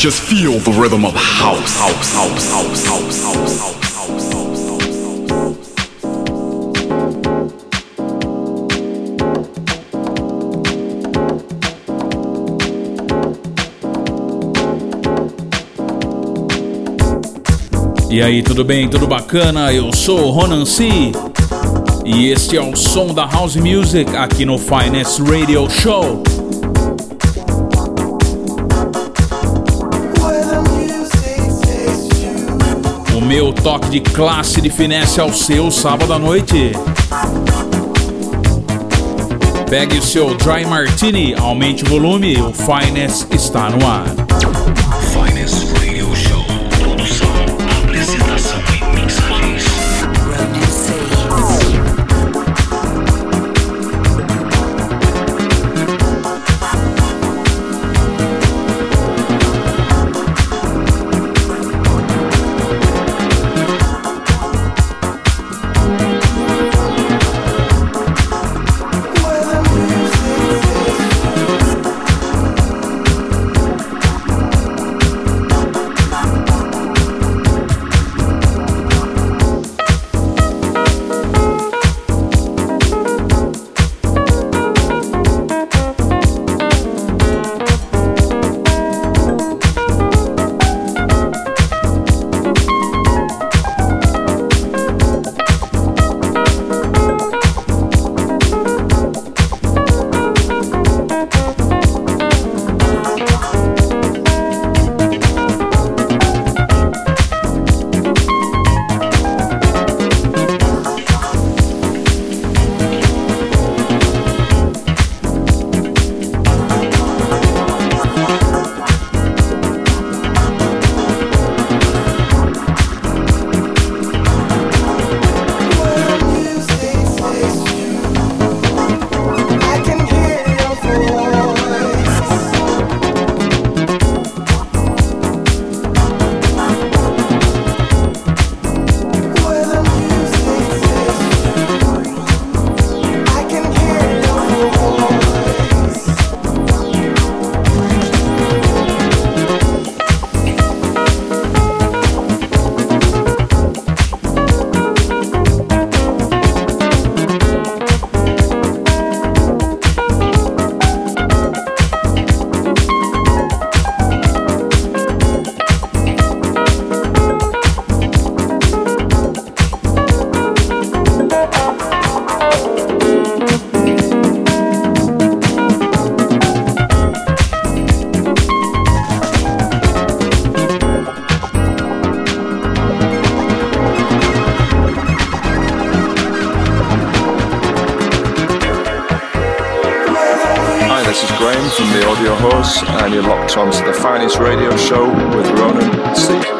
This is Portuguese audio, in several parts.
Just feel the rhythm of house, house, house, house, house, house, house. E aí, tudo bem? Tudo bacana? Eu sou o Ronan C. E este é o som da House Music aqui no Finest Radio Show. Meu toque de classe de finesse ao seu sábado à noite. Pegue o seu Dry Martini, aumente o volume, o Finest está no ar. your horse, and you're locked onto the finest radio show with Ronan Seek.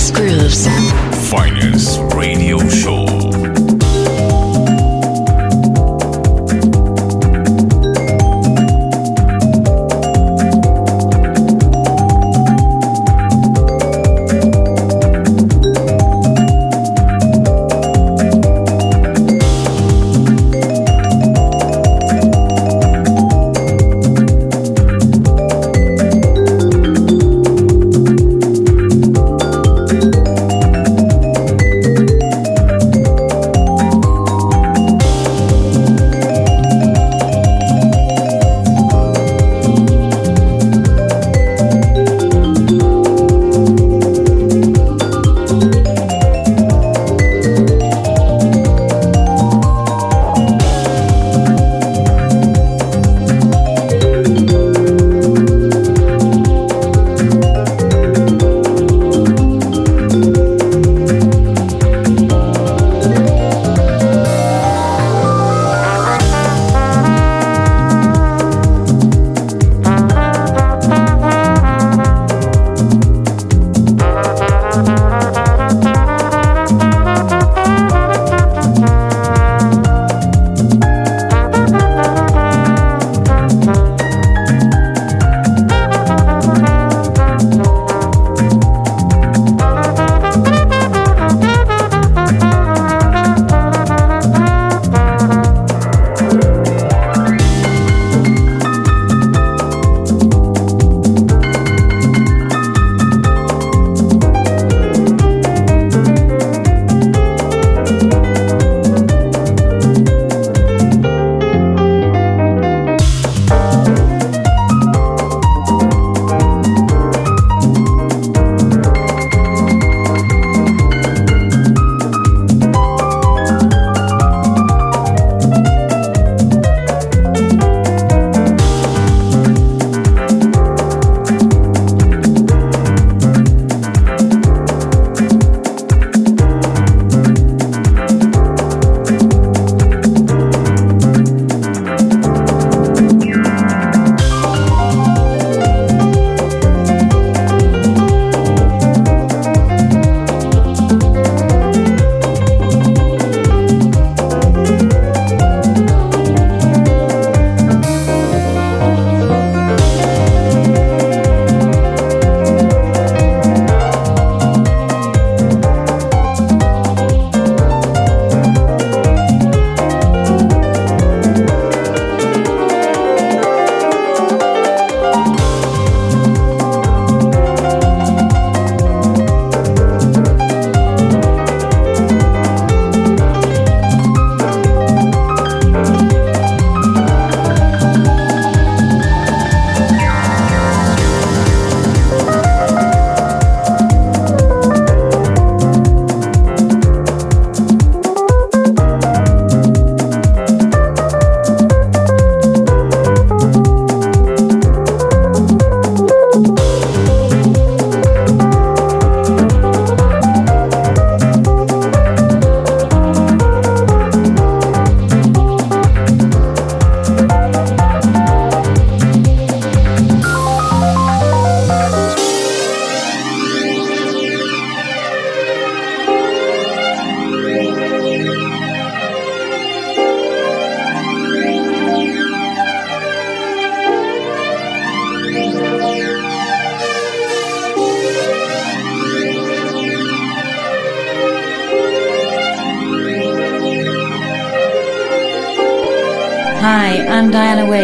House grooves.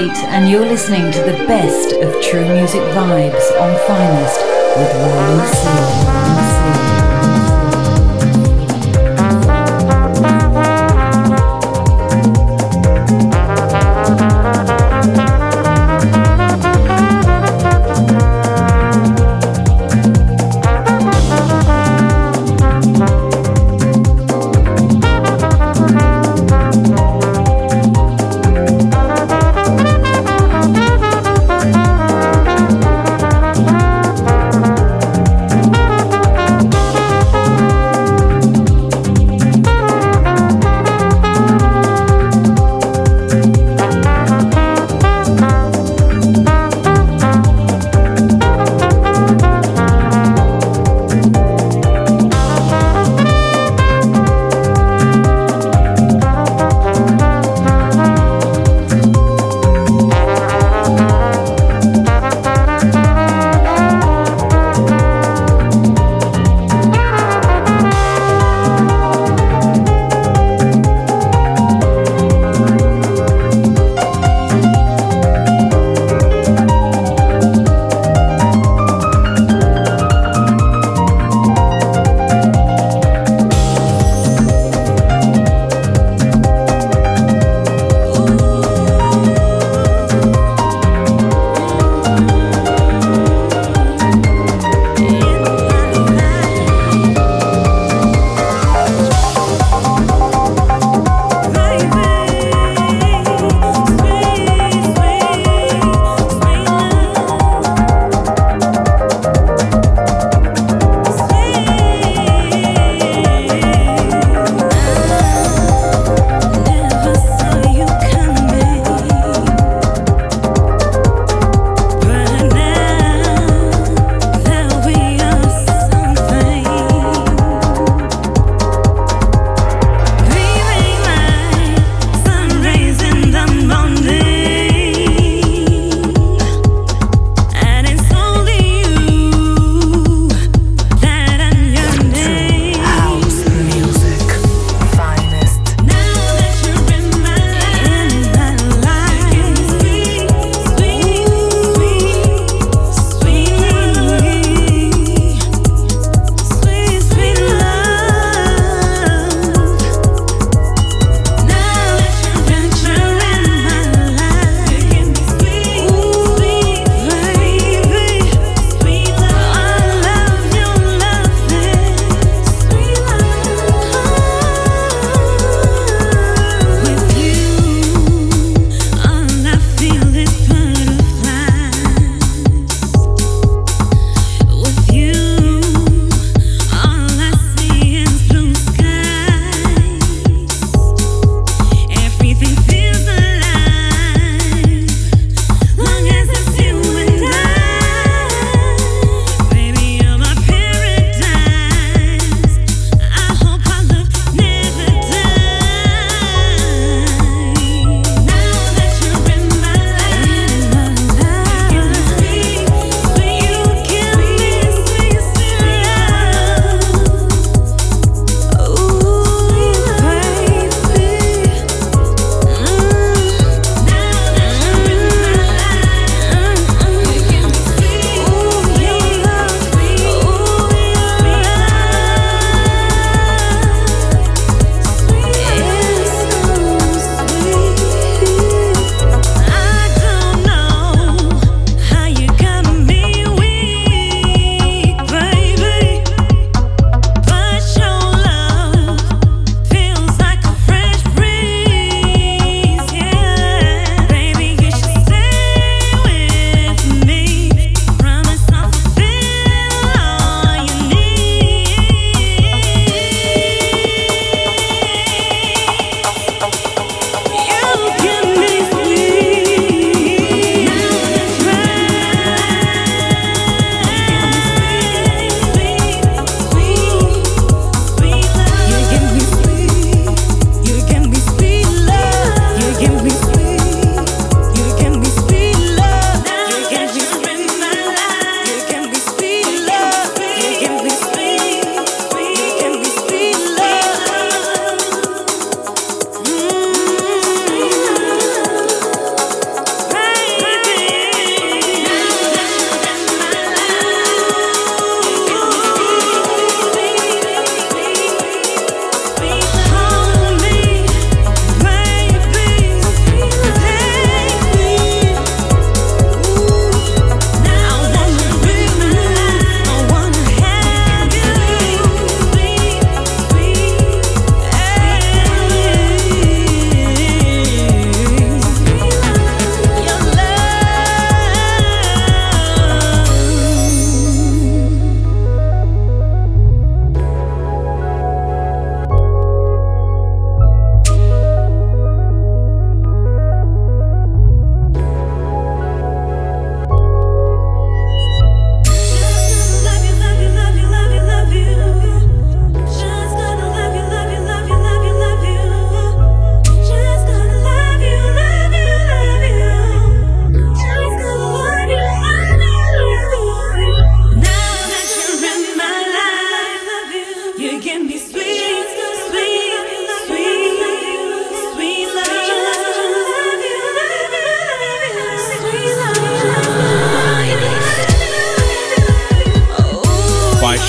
And you're listening to the best of true music vibes on Finest with Rolling Sea.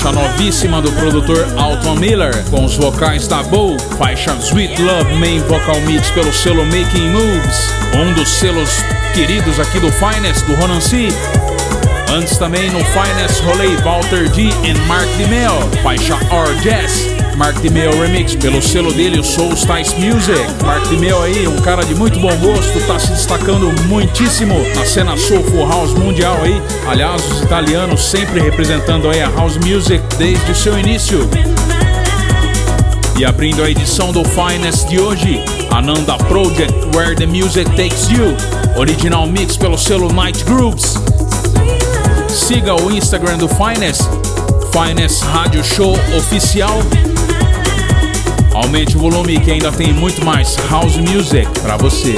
Novíssima do produtor Alton Miller, com os vocais da Bow, faixa Sweet Love Main Vocal Mix pelo selo Making Moves, um dos selos queridos aqui do Finest, do Ronan C. Antes também no Finest rolei Walter D e Mark DeMeo, faixa Our Jazz. Mark DeMeo Remix pelo selo dele, o Soul Styles Music. Mark DeMeo aí, um cara de muito bom gosto, tá se destacando muitíssimo na cena Soulful House mundial aí. Aliás, os italianos sempre representando aí a House Music desde o seu início. E abrindo a edição do Finest de hoje, Ananda Project Where the Music Takes You, original mix pelo selo Night Grooves. Siga o Instagram do Finest, Finest Rádio Show Oficial Aumente o volume que ainda tem muito mais house music para você.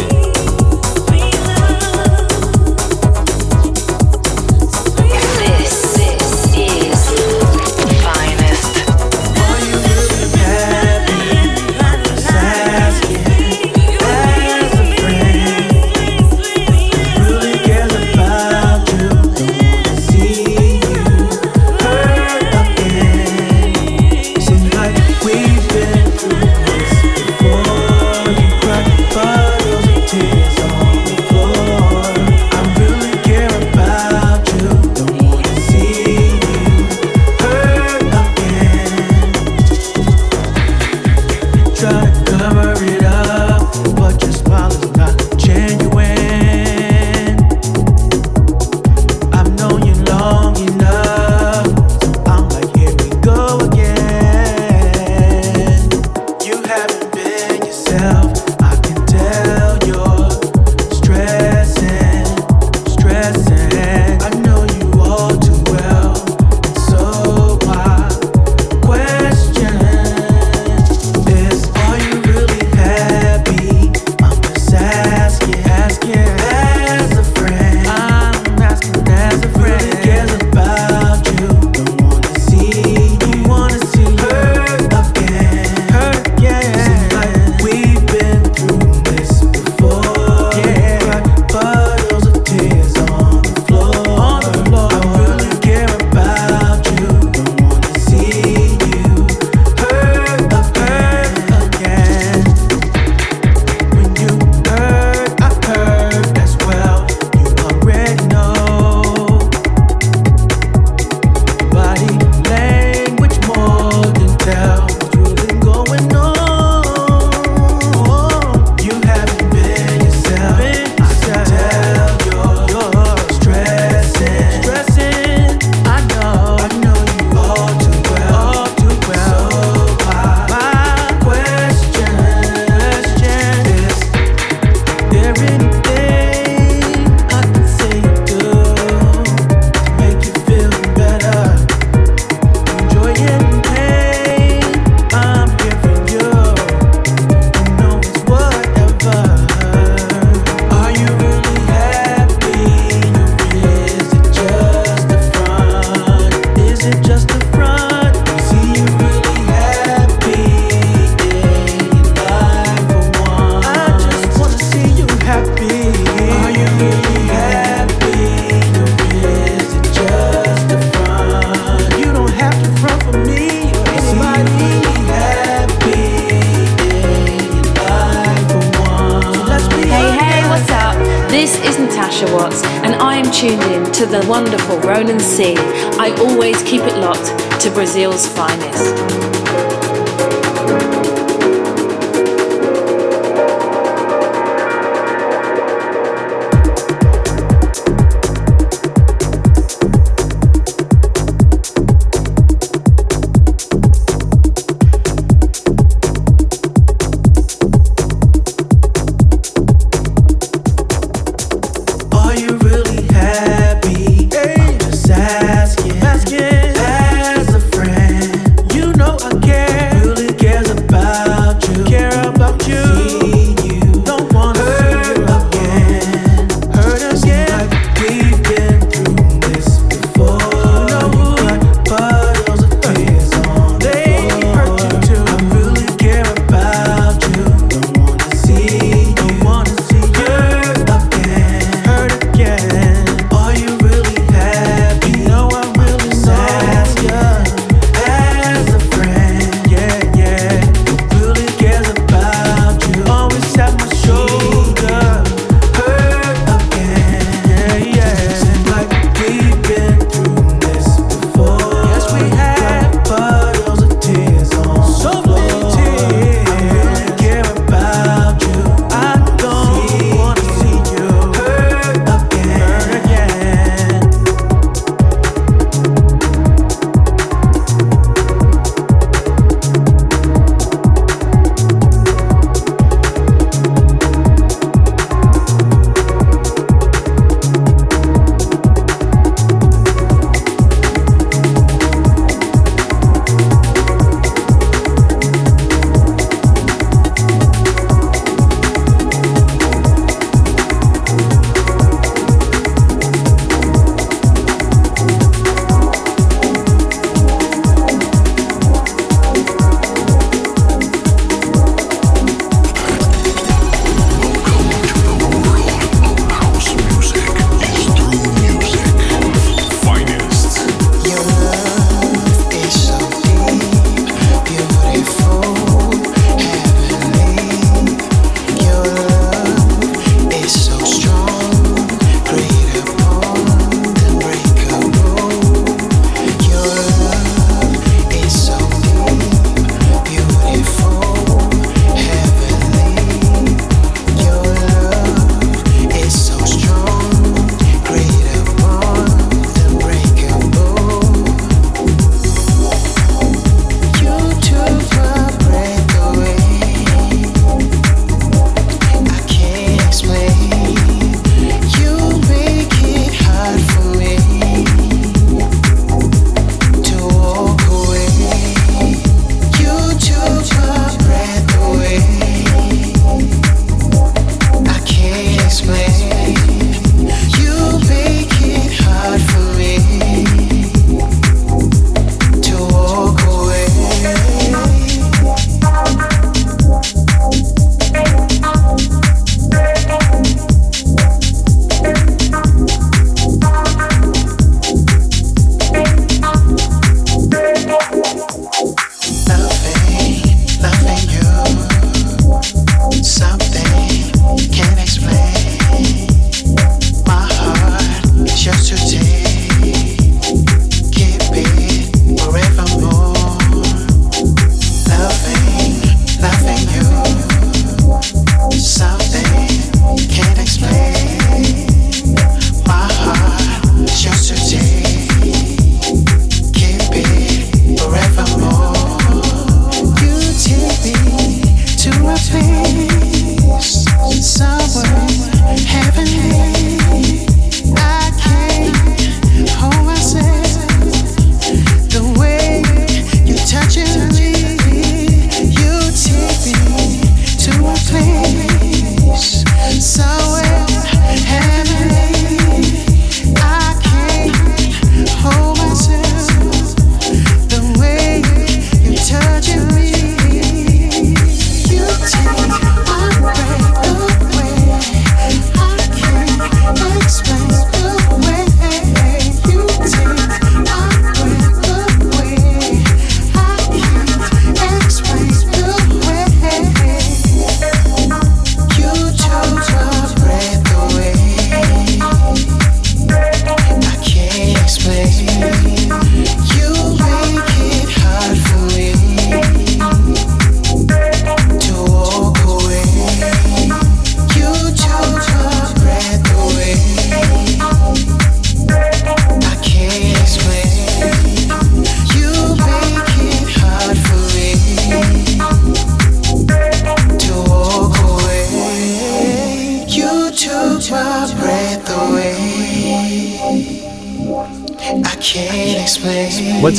and see. I always keep it locked to Brazil's finest.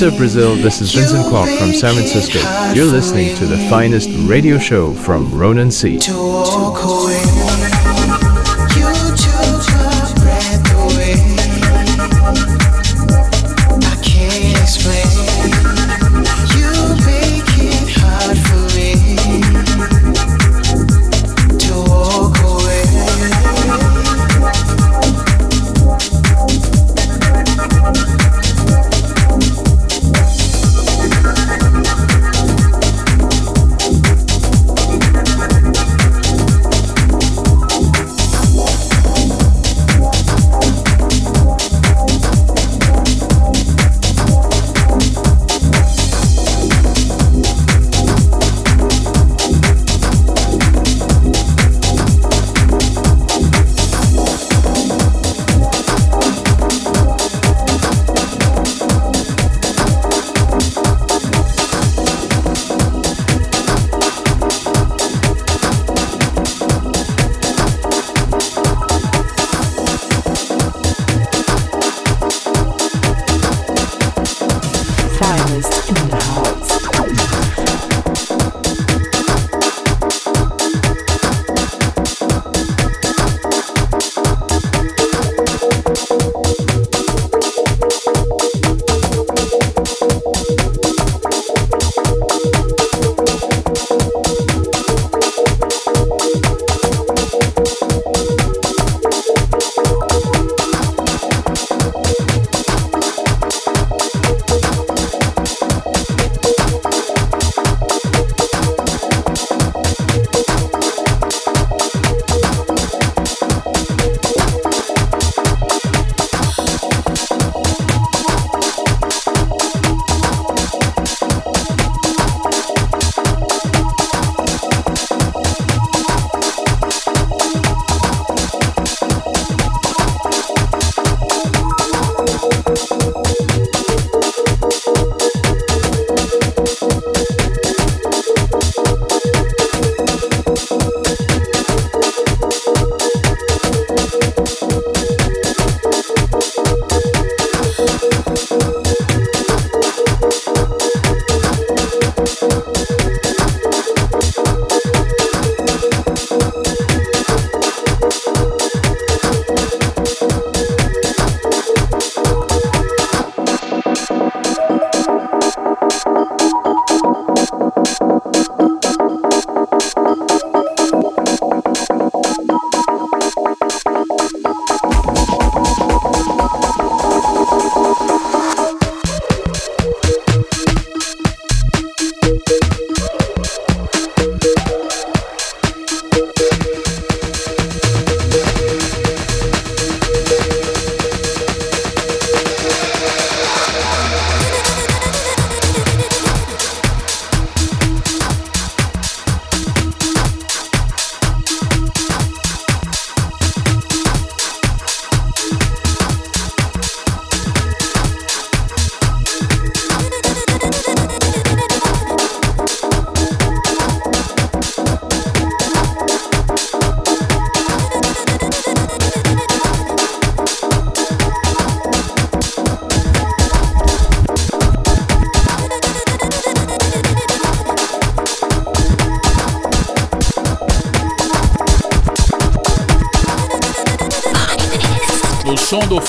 What's up, Brazil? This is Vincent Clark from San Francisco. You're listening to the finest radio show from Ronan C.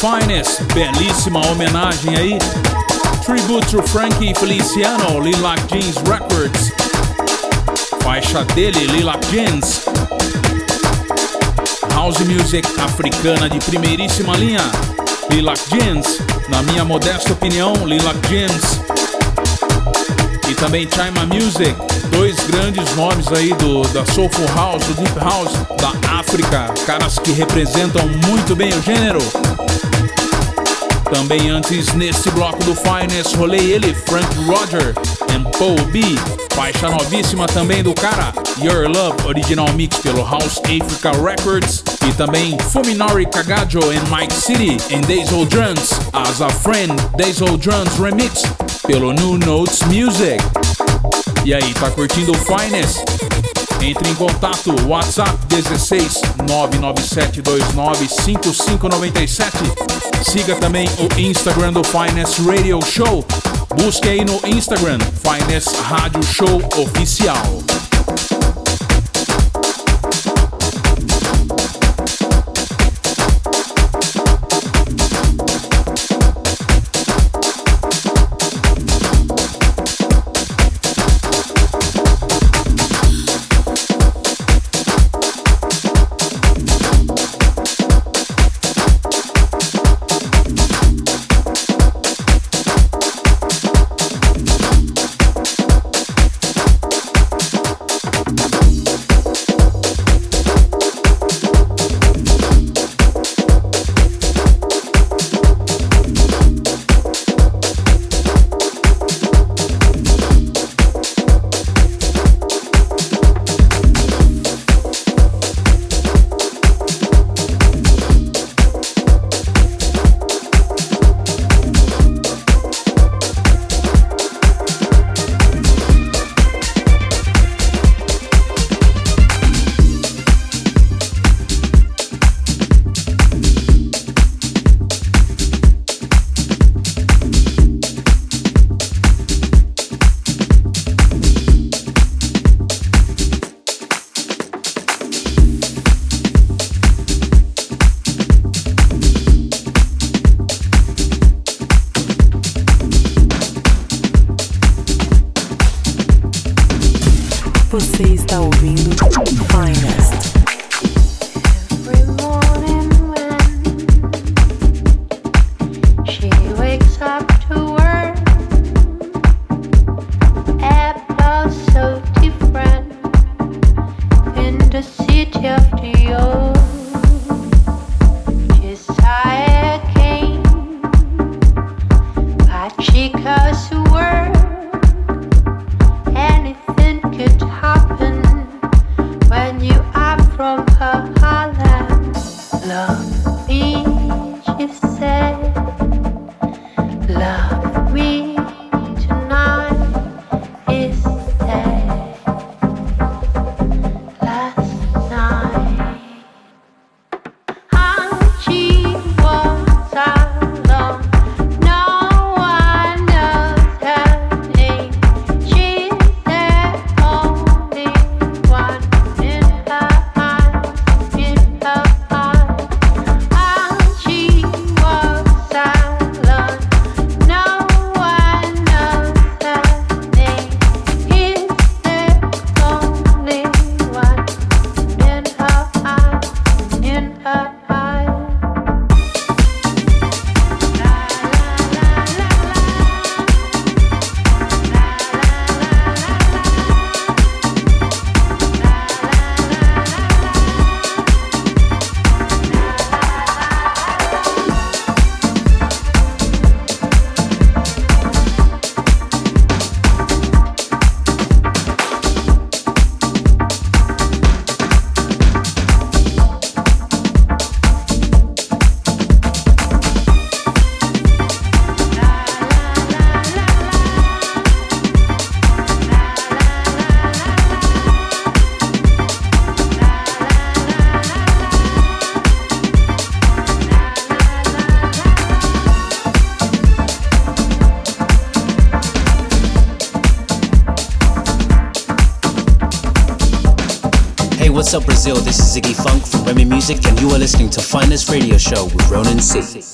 Finest, belíssima homenagem aí. Tribute to Frankie Feliciano, Lilac Jeans Records. Faixa dele, Lilac Jeans. House Music africana de primeiríssima linha. Lilac Jeans, na minha modesta opinião, Lilac Jeans. E também Chima Music, dois grandes nomes aí do da Soulful House, do Deep House da África, caras que representam muito bem o gênero. Também antes, nesse bloco do Finest, rolei ele, Frank Roger and Paul B. Faixa novíssima também do cara, Your Love, original mix pelo House Africa Records. E também Fuminori Kagajo and Mike City em Days Old Drums, As a Friend, Days Old Drums Remix pelo New Notes Music. E aí, tá curtindo o Finest? Entre em contato, WhatsApp 16 99729 5597 Siga também o Instagram do Finest Radio Show. Busque aí no Instagram Finest Rádio Show Oficial. What's up, Brazil? This is Ziggy Funk from Remy Music, and you are listening to Finest Radio Show with Ronan C.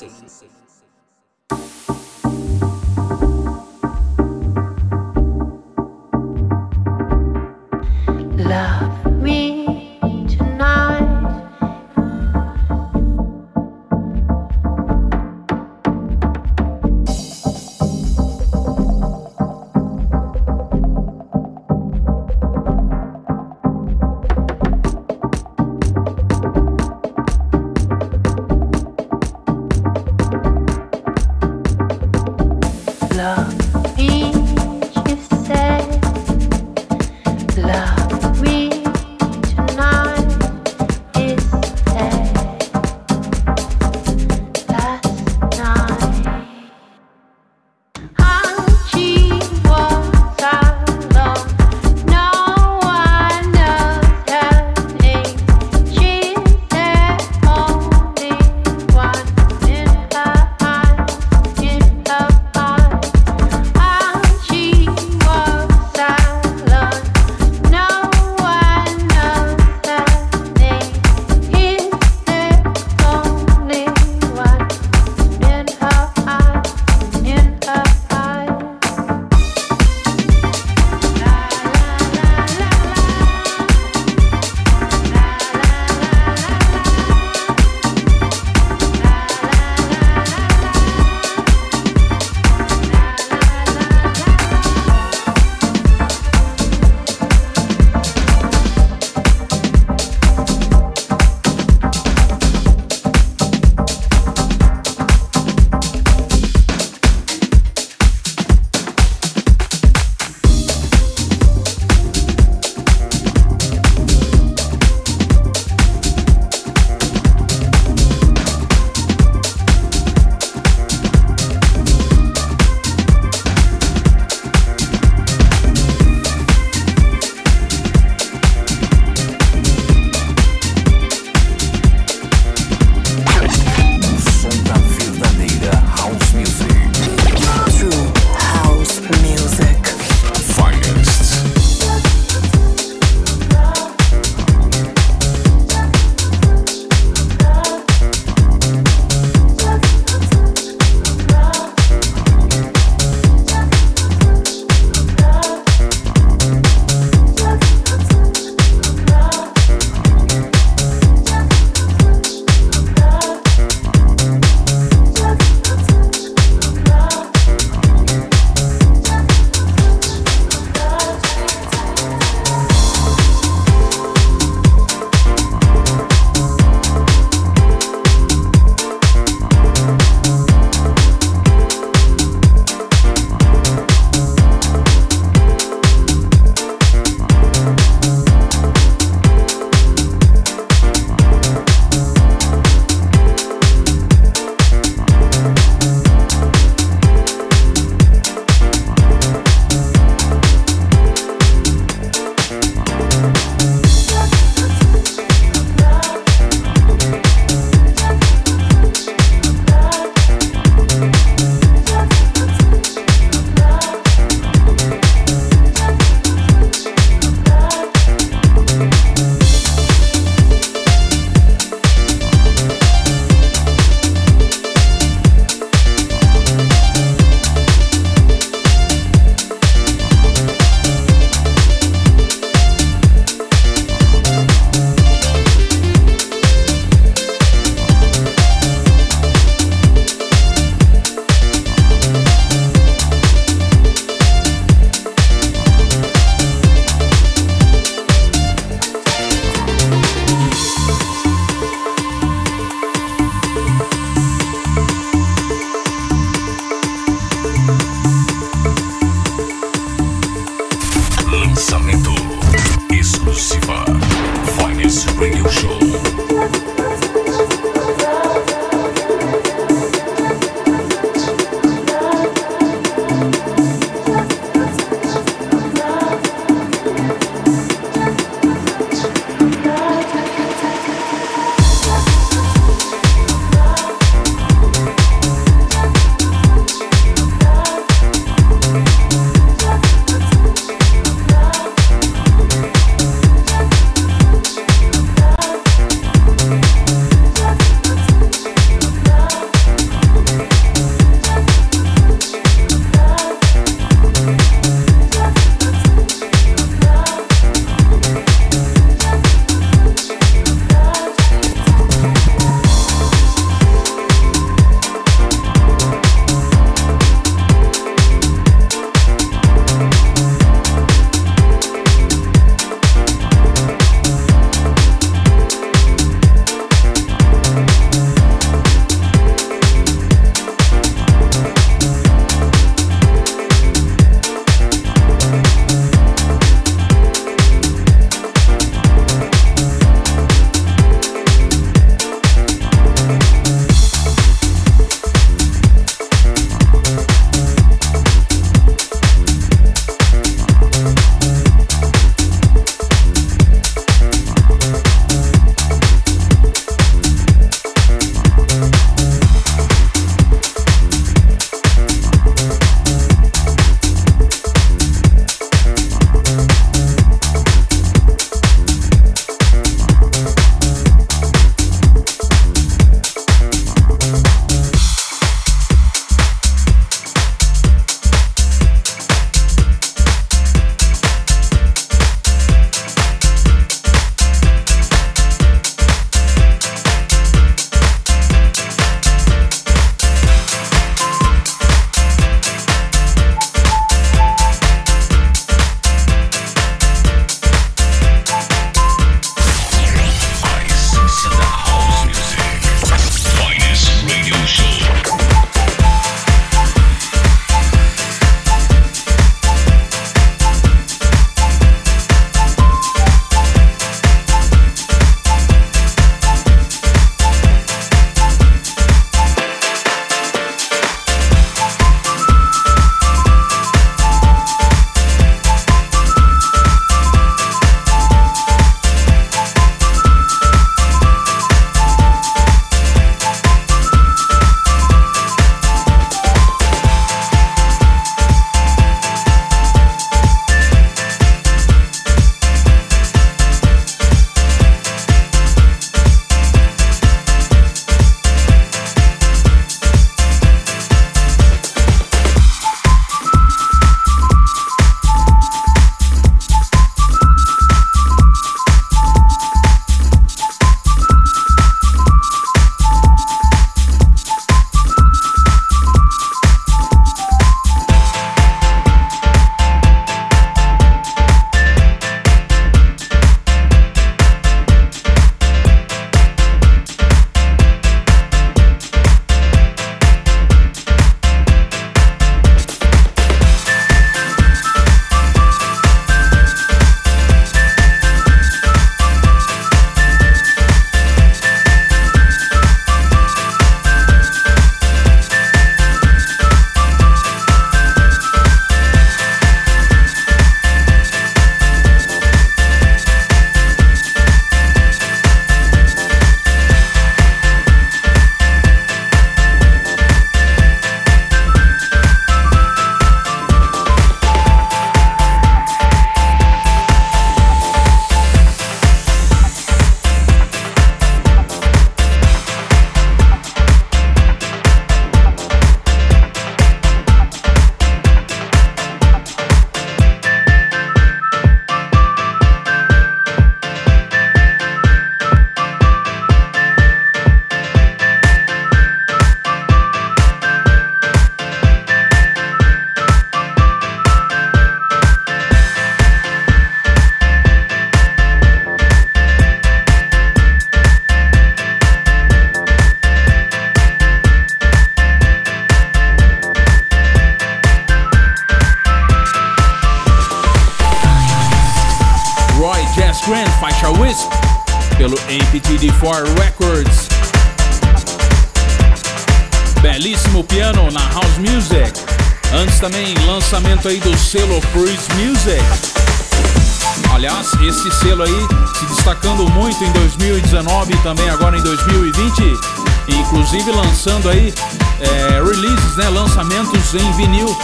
2019 também agora em 2020, inclusive lançando aí é, releases, né, lançamentos em vinil.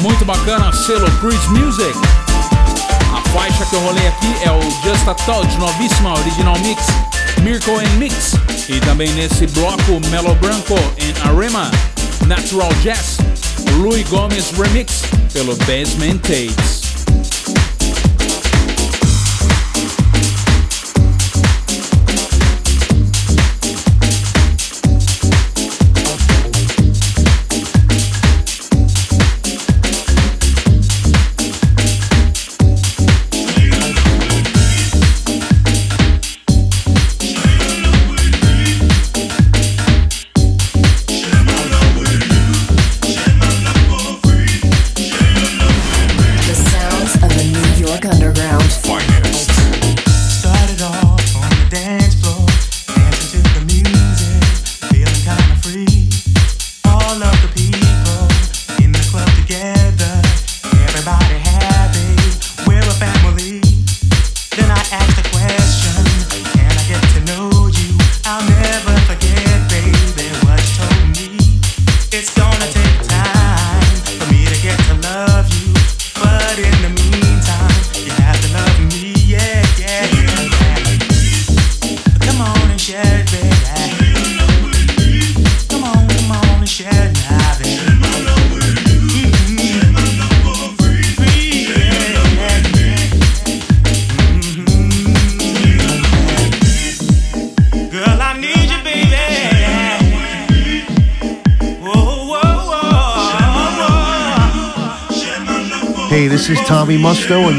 Muito bacana, selo Cruise Music. A faixa que eu rolei aqui é o Just a Touch, novíssima original mix, Miracle and Mix. E também nesse bloco, Melo Branco em Arema, Natural Jazz, Louis Gomes Remix pelo Basement Tapes.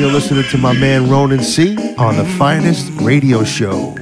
You're listening to my man Ronan C on the finest radio show.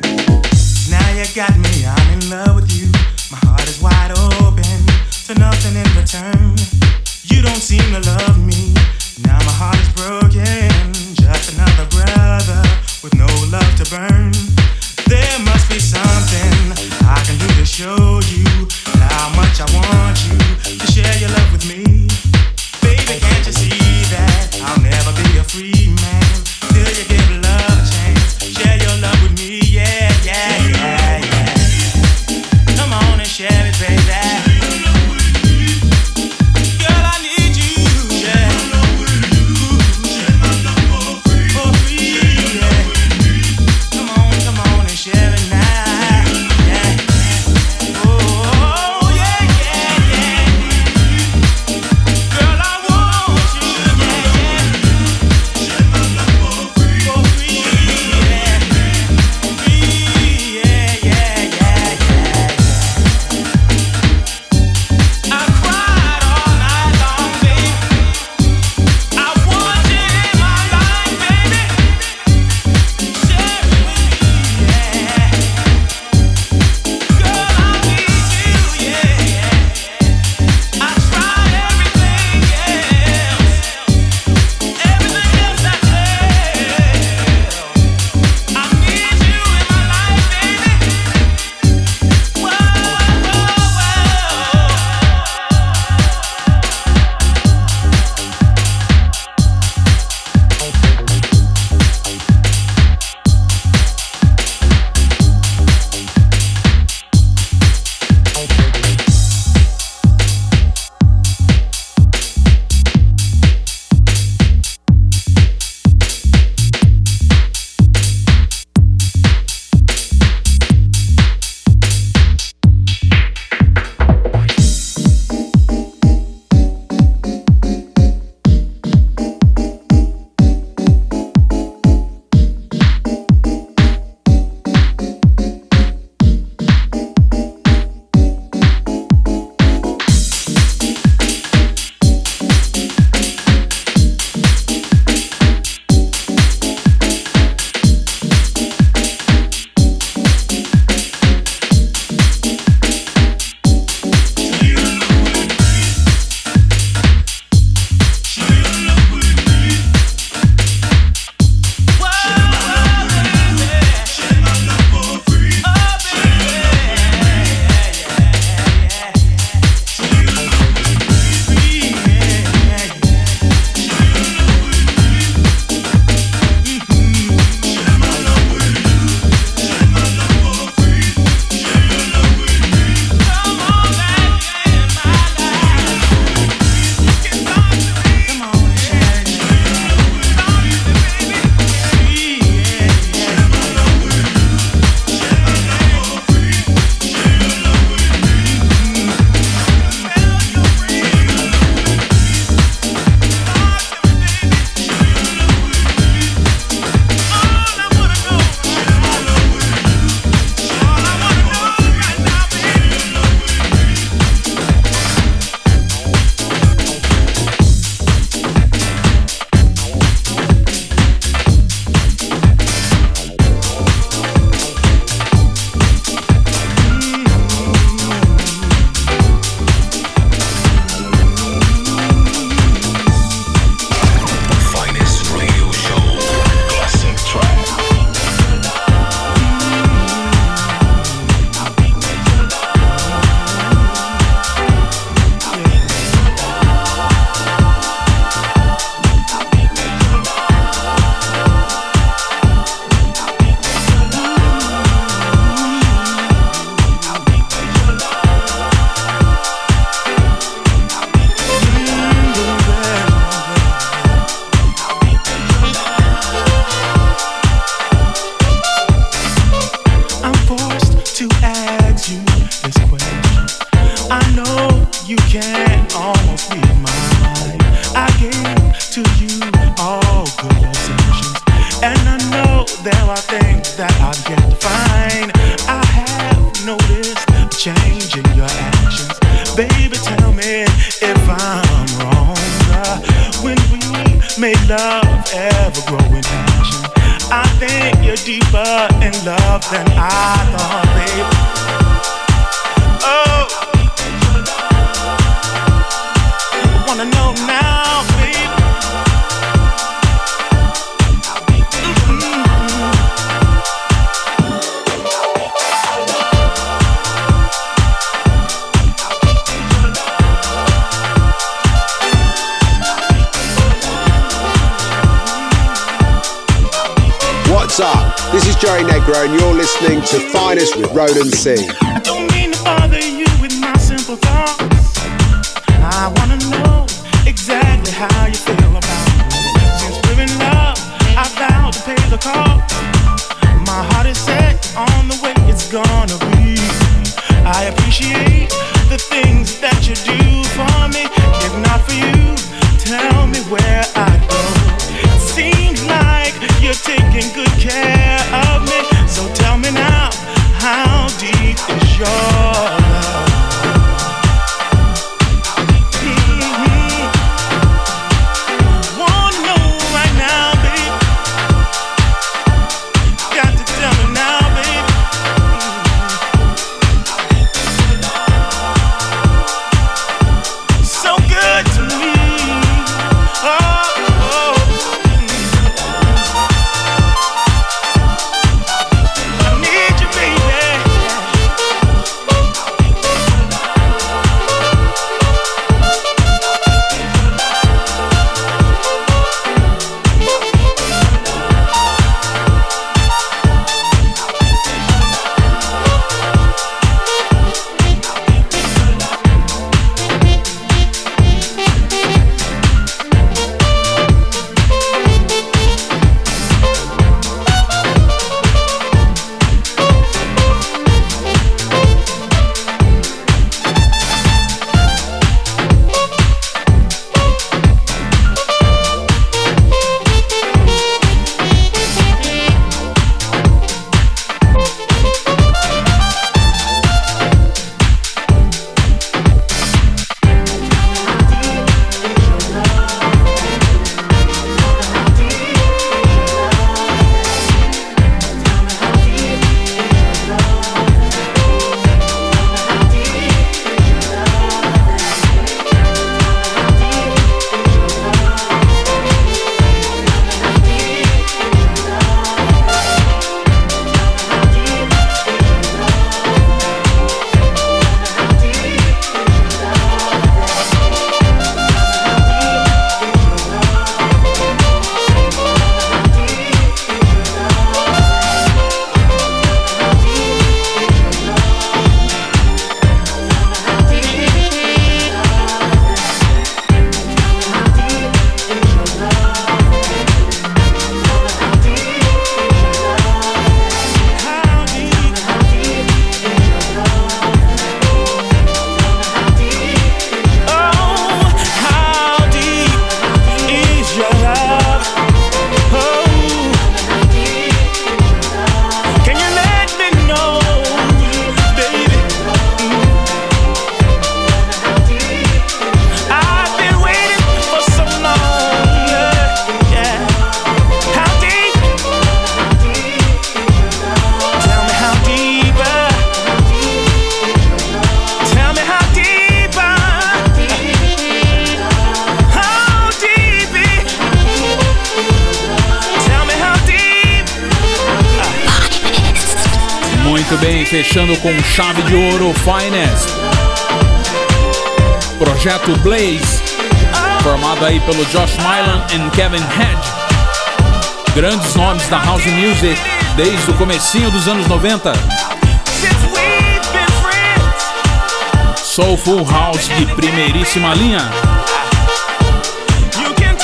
To Finest with Roland C. I don't mean to bother you with my simple thoughts. I wanna Projeto Blaze, formado aí pelo Josh Mylan e Kevin Hedge. Grandes nomes da house music desde o comecinho dos anos 90. Soulful House de primeiríssima linha.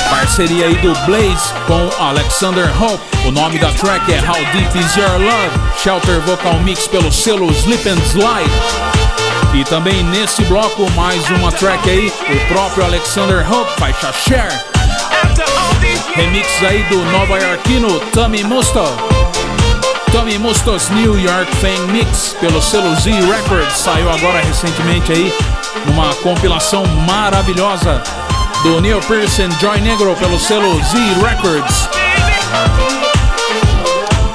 Parceria aí do Blaze com Alexander Hope. O nome da track é How Deep Is Your Love. Shelter Vocal Mix pelo selo Slip and Slide. E também nesse bloco mais uma track aí, o próprio Alexander Hope, faixa Share. Remix aí do nova iorquino Tommy Musto. Tommy Musto's New York Fame Mix pelo selo Z Records saiu agora recentemente aí numa compilação maravilhosa do Neil Pearson Joy Negro pelo selo Z Records.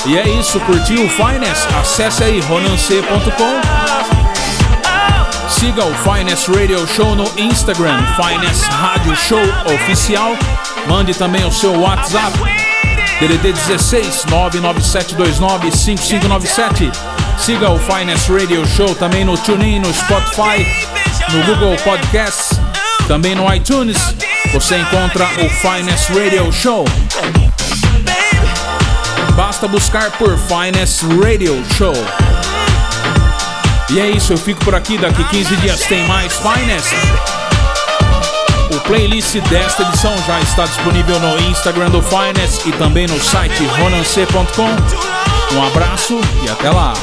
E é isso, curtiu o Finest? Acesse aí ronancê.com. Siga o Finest Radio Show no Instagram, Finest Rádio Show Oficial. Mande também o seu WhatsApp, DDD 16 99729 5597. Siga o Finest Radio Show também no TuneIn, no Spotify, no Google Podcasts, também no iTunes. Você encontra o Finest Radio Show. Basta buscar por Finest Radio Show. E é isso, eu fico por aqui. Daqui 15 dias tem mais Finest. O playlist desta edição já está disponível no Instagram do Finest e também no site ronance.com. Um abraço e até lá.